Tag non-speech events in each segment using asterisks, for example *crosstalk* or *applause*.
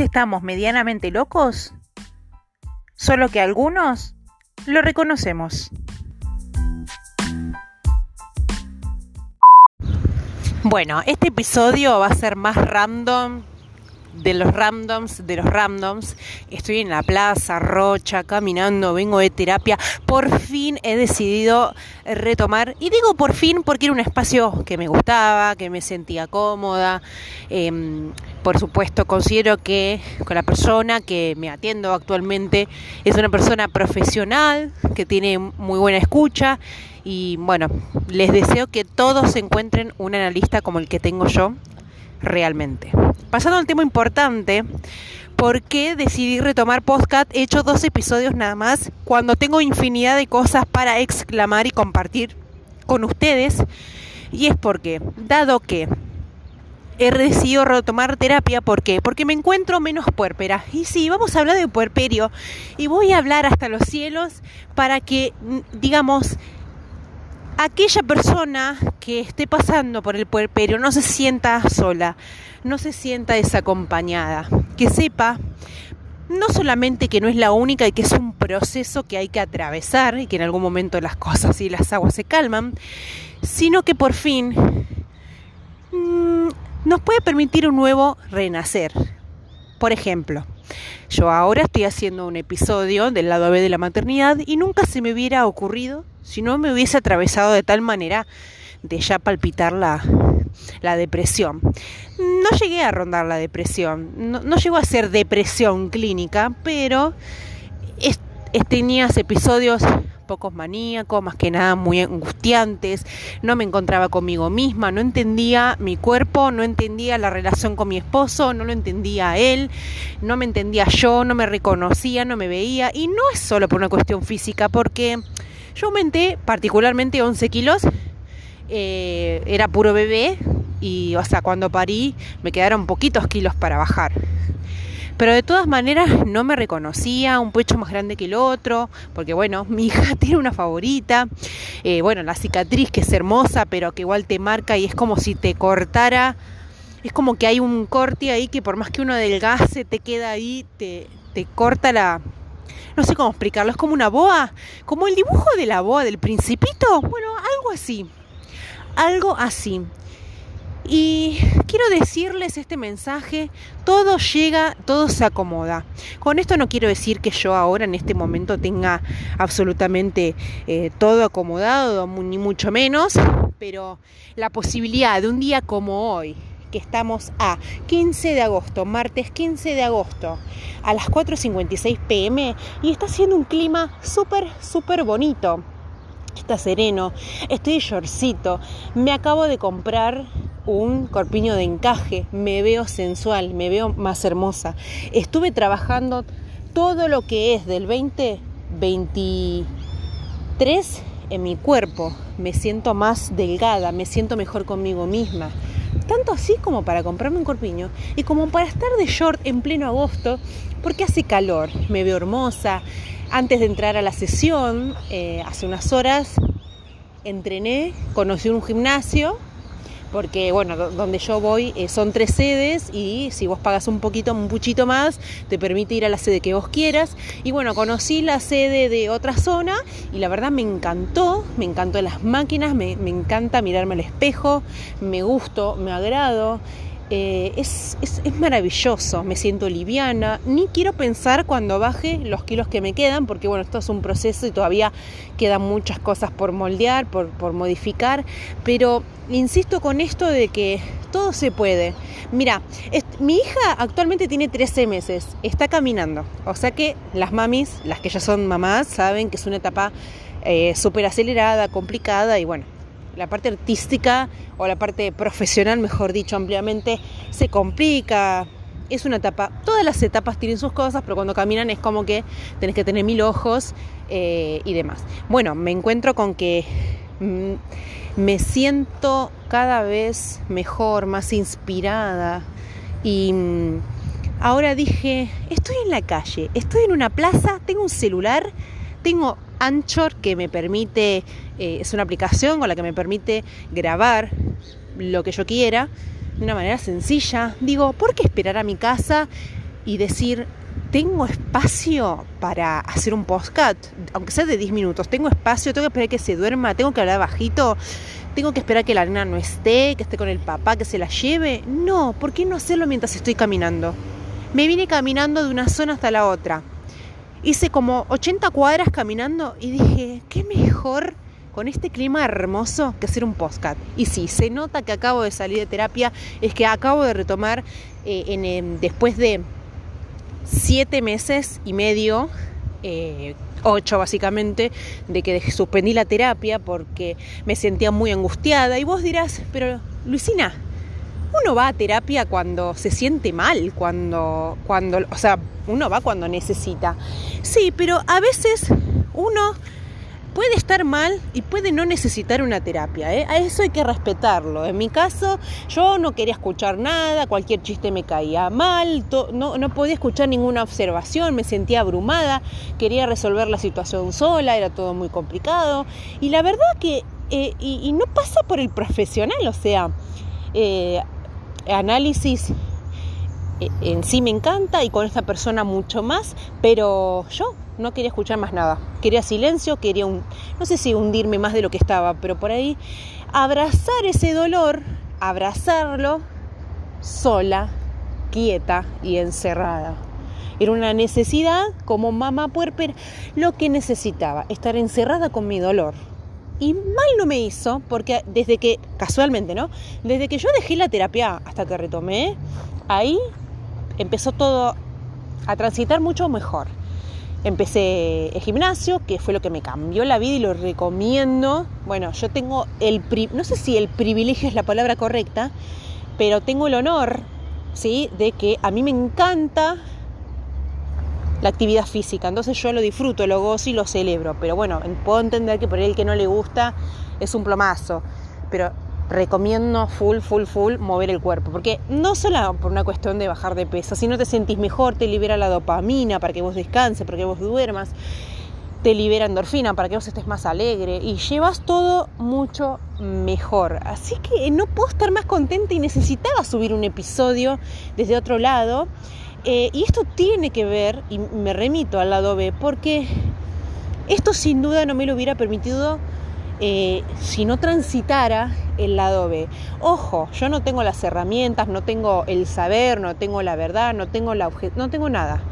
Estamos medianamente locos, solo que algunos lo reconocemos. Bueno, este episodio va a ser más random de los randoms, de los randoms. Estoy en la plaza, Rocha, caminando, vengo de terapia. Por fin he decidido retomar, y digo por fin porque era un espacio que me gustaba, que me sentía cómoda. Em, por supuesto, considero que con la persona que me atiendo actualmente es una persona profesional, que tiene muy buena escucha y bueno, les deseo que todos encuentren un analista como el que tengo yo realmente. Pasando al tema importante, ¿por qué decidí retomar podcast? He hecho dos episodios nada más cuando tengo infinidad de cosas para exclamar y compartir con ustedes. Y es porque, dado que he decidido retomar terapia, ¿por qué? Porque me encuentro menos puerpera. Y sí, vamos a hablar de puerperio. Y voy a hablar hasta los cielos para que, digamos, aquella persona que esté pasando por el puerperio no se sienta sola, no se sienta desacompañada, que sepa no solamente que no es la única y que es un proceso que hay que atravesar y que en algún momento las cosas y las aguas se calman, sino que por fin mm, nos puede permitir un nuevo renacer. Por ejemplo, yo ahora estoy haciendo un episodio del lado B de la maternidad y nunca se me hubiera ocurrido si no me hubiese atravesado de tal manera de ya palpitar la, la depresión. No llegué a rondar la depresión, no, no llegó a ser depresión clínica, pero tenías episodios pocos maníacos, más que nada muy angustiantes, no me encontraba conmigo misma, no entendía mi cuerpo, no entendía la relación con mi esposo, no lo entendía a él, no me entendía yo, no me reconocía, no me veía, y no es solo por una cuestión física, porque yo aumenté particularmente 11 kilos, eh, era puro bebé, y o sea, cuando parí me quedaron poquitos kilos para bajar pero de todas maneras no me reconocía, un pecho más grande que el otro, porque bueno, *laughs* mi hija tiene una favorita, eh, bueno, la cicatriz que es hermosa, pero que igual te marca y es como si te cortara, es como que hay un corte ahí que por más que uno adelgase te queda ahí, te, te corta la... No sé cómo explicarlo, es como una boa, como el dibujo de la boa del principito, bueno, algo así, algo así. Y quiero decirles este mensaje, todo llega, todo se acomoda. Con esto no quiero decir que yo ahora en este momento tenga absolutamente eh, todo acomodado, ni mucho menos, pero la posibilidad de un día como hoy, que estamos a 15 de agosto, martes 15 de agosto, a las 4.56 pm, y está haciendo un clima súper, súper bonito. Está sereno, estoy shortcito, me acabo de comprar un corpiño de encaje, me veo sensual, me veo más hermosa. Estuve trabajando todo lo que es del 2023 en mi cuerpo, me siento más delgada, me siento mejor conmigo misma. Tanto así como para comprarme un corpiño y como para estar de short en pleno agosto, porque hace calor, me veo hermosa. Antes de entrar a la sesión, eh, hace unas horas, entrené, conocí un gimnasio porque bueno, donde yo voy eh, son tres sedes y si vos pagas un poquito, un puchito más, te permite ir a la sede que vos quieras. Y bueno, conocí la sede de otra zona y la verdad me encantó, me encantó las máquinas, me, me encanta mirarme al espejo, me gusto, me agrado. Eh, es, es, maravilloso, me siento liviana, ni quiero pensar cuando baje los kilos que me quedan, porque bueno, esto es un proceso y todavía quedan muchas cosas por moldear, por, por modificar, pero insisto con esto de que todo se puede. Mira, mi hija actualmente tiene 13 meses, está caminando, o sea que las mamis, las que ya son mamás, saben que es una etapa eh, súper acelerada, complicada y bueno, la parte artística o la parte profesional, mejor dicho, ampliamente, se complica. Es una etapa, todas las etapas tienen sus cosas, pero cuando caminan es como que tenés que tener mil ojos eh, y demás. Bueno, me encuentro con que mm, me siento cada vez mejor, más inspirada y mm, ahora dije, estoy en la calle, estoy en una plaza, tengo un celular, tengo Anchor que me permite, eh, es una aplicación con la que me permite grabar lo que yo quiera de una manera sencilla. Digo, ¿por qué esperar a mi casa y decir, tengo espacio para hacer un postcat, aunque sea de 10 minutos, tengo espacio, tengo que esperar que se duerma, tengo que hablar bajito, tengo que esperar que la nena no esté, que esté con el papá, que se la lleve. No, ¿por qué no hacerlo mientras estoy caminando? Me vine caminando de una zona hasta la otra. Hice como 80 cuadras caminando y dije, qué mejor con este clima hermoso que hacer un postcat. Y sí, se nota que acabo de salir de terapia, es que acabo de retomar eh, en, em, después de siete meses y medio, eh, ocho básicamente, de que suspendí la terapia porque me sentía muy angustiada. Y vos dirás, pero Luisina, uno va a terapia cuando se siente mal, cuando, cuando, o sea, uno va cuando necesita. Sí, pero a veces uno puede estar mal y puede no necesitar una terapia. ¿eh? A eso hay que respetarlo. En mi caso, yo no quería escuchar nada, cualquier chiste me caía mal, no, no podía escuchar ninguna observación, me sentía abrumada, quería resolver la situación sola, era todo muy complicado. Y la verdad que, eh, y, no pasa por el profesional, o sea, eh, análisis eh, en sí me encanta y con esta persona mucho más, pero yo no quería escuchar más nada. Quería silencio, quería un, no sé si hundirme más de lo que estaba, pero por ahí abrazar ese dolor, abrazarlo sola, quieta y encerrada. Era una necesidad como mamá puerper, lo que necesitaba, estar encerrada con mi dolor. Y mal no me hizo, porque desde que, casualmente, ¿no? Desde que yo dejé la terapia hasta que retomé, ahí empezó todo a transitar mucho mejor. Empecé el gimnasio, que fue lo que me cambió la vida y lo recomiendo. Bueno, yo tengo el, no sé si el privilegio es la palabra correcta, pero tengo el honor, ¿sí? De que a mí me encanta la actividad física, entonces yo lo disfruto, lo gozo y lo celebro, pero bueno, puedo entender que por el que no le gusta es un plomazo, pero recomiendo full, full, full mover el cuerpo. Porque no solo por una cuestión de bajar de peso, si no te sentís mejor, te libera la dopamina para que vos descanses, para que vos duermas, te libera endorfina para que vos estés más alegre y llevas todo mucho mejor. Así que no puedo estar más contenta y necesitaba subir un episodio desde otro lado. Eh, y esto tiene que ver, y me remito al lado B, porque esto sin duda no me lo hubiera permitido eh, si no transitara el lado B. Ojo, yo no tengo las herramientas, no tengo el saber, no tengo la verdad, no tengo la no tengo nada.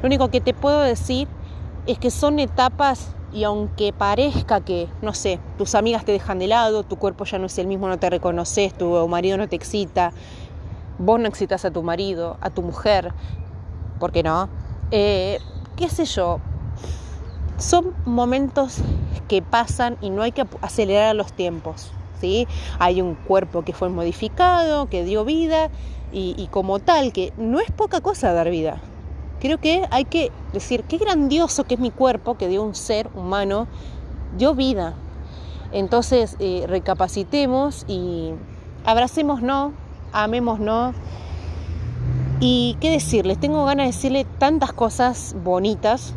Lo único que te puedo decir es que son etapas y aunque parezca que, no sé, tus amigas te dejan de lado, tu cuerpo ya no es el mismo, no te reconoces, tu marido no te excita, vos no excitas a tu marido, a tu mujer, ¿por qué no? Eh, qué sé yo, son momentos que pasan y no hay que acelerar los tiempos. ¿sí? Hay un cuerpo que fue modificado, que dio vida y, como tal, que no es poca cosa dar vida. Creo que hay que decir, qué grandioso que es mi cuerpo, que dio un ser humano, dio vida. Entonces, eh, recapacitemos y abracémonos, amémonos. Y qué decirles, tengo ganas de decirle tantas cosas bonitas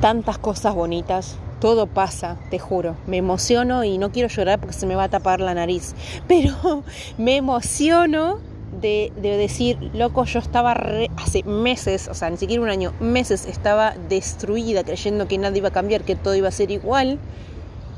tantas cosas bonitas. Todo pasa, te juro. Me emociono y no quiero llorar porque se me va a tapar la nariz. *laughs* Pero me emociono de, decir, loco, yo estaba hace meses, o sea, ni siquiera un año, meses estaba destruida creyendo que nada iba a cambiar, que todo iba a ser igual.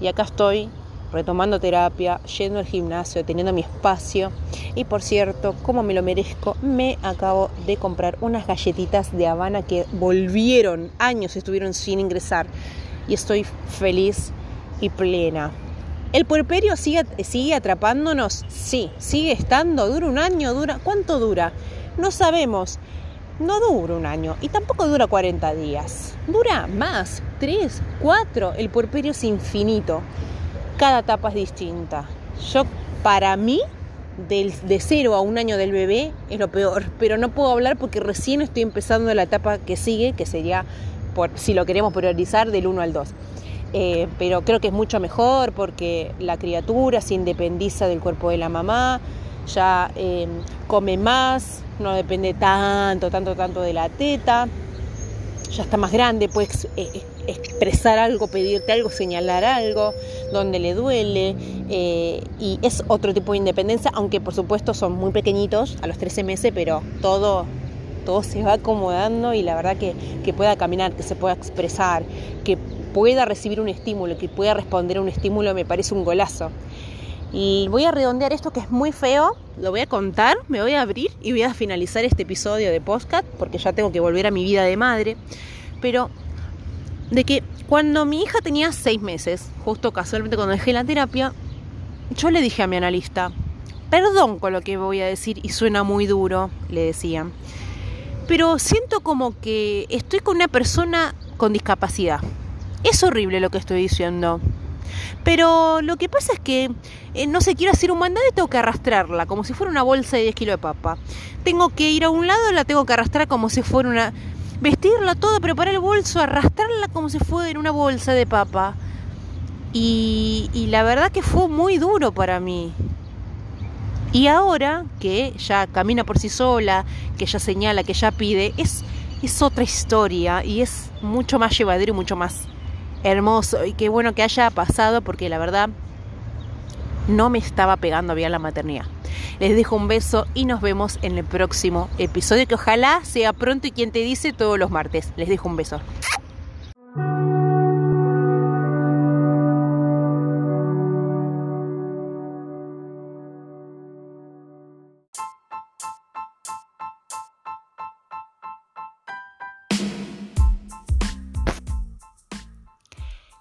Y acá estoy retomando terapia, yendo al gimnasio, teniendo mi espacio. Y por cierto, como me lo merezco, me acabo de comprar unas galletitas de Habana que volvieron, años estuvieron sin ingresar. Y estoy feliz y plena. ¿El puerperio sigue, atrapándonos? Sí, sigue estando. ¿Dura un año? ¿Dura? ¿Cuánto dura? No sabemos. No dura un año y tampoco dura 40 días. Dura más, 3, 4. El puerperio es infinito cada etapa es distinta. Yo, para mí, de cero a un año del bebé es lo peor, pero no puedo hablar porque recién estoy empezando la etapa que sigue, que sería, por, si lo queremos priorizar, del 1 al 2. Eh, pero creo que es mucho mejor porque la criatura se independiza del cuerpo de la mamá, ya eh, come más, no depende tanto, tanto, tanto de la teta, ya está más grande, puede eh, expresar algo, pedirte algo, señalar algo, donde le duele, eh, y es otro tipo de independencia, aunque por supuesto son muy pequeñitos, a los 13 meses, pero todo todo se va acomodando y la verdad que, que pueda caminar, que se pueda expresar, que pueda recibir un estímulo, que pueda responder a un estímulo, me parece un golazo. Y voy a redondear esto que es muy feo, lo voy a contar, me voy a abrir y voy a finalizar este episodio de podcast porque ya tengo que volver a mi vida de madre. Pero de que cuando mi hija tenía seis meses, justo casualmente cuando dejé la terapia, yo le dije a mi analista, perdón con lo que voy a decir y suena muy duro, le decía, pero siento como que estoy con una persona con discapacidad. Es horrible lo que estoy diciendo. Pero lo que pasa es que eh, no sé, quiero hacer un mandado y tengo que arrastrarla, como si fuera una bolsa de 10 kilos de papa. Tengo que ir a un lado, la tengo que arrastrar como si fuera una... Vestirla toda, preparar el bolso, arrastrarla como si fuera una bolsa de papa. Y, y la verdad que fue muy duro para mí. Y ahora que ya camina por sí sola, que ya señala, que ya pide, es, es otra historia y es mucho más llevadero y mucho más hermoso. Y qué bueno que haya pasado porque la verdad no me estaba pegando bien la maternidad. Les dejo un beso y nos vemos en el próximo episodio que ojalá sea pronto y quien te dice todos los martes. Les dejo un beso.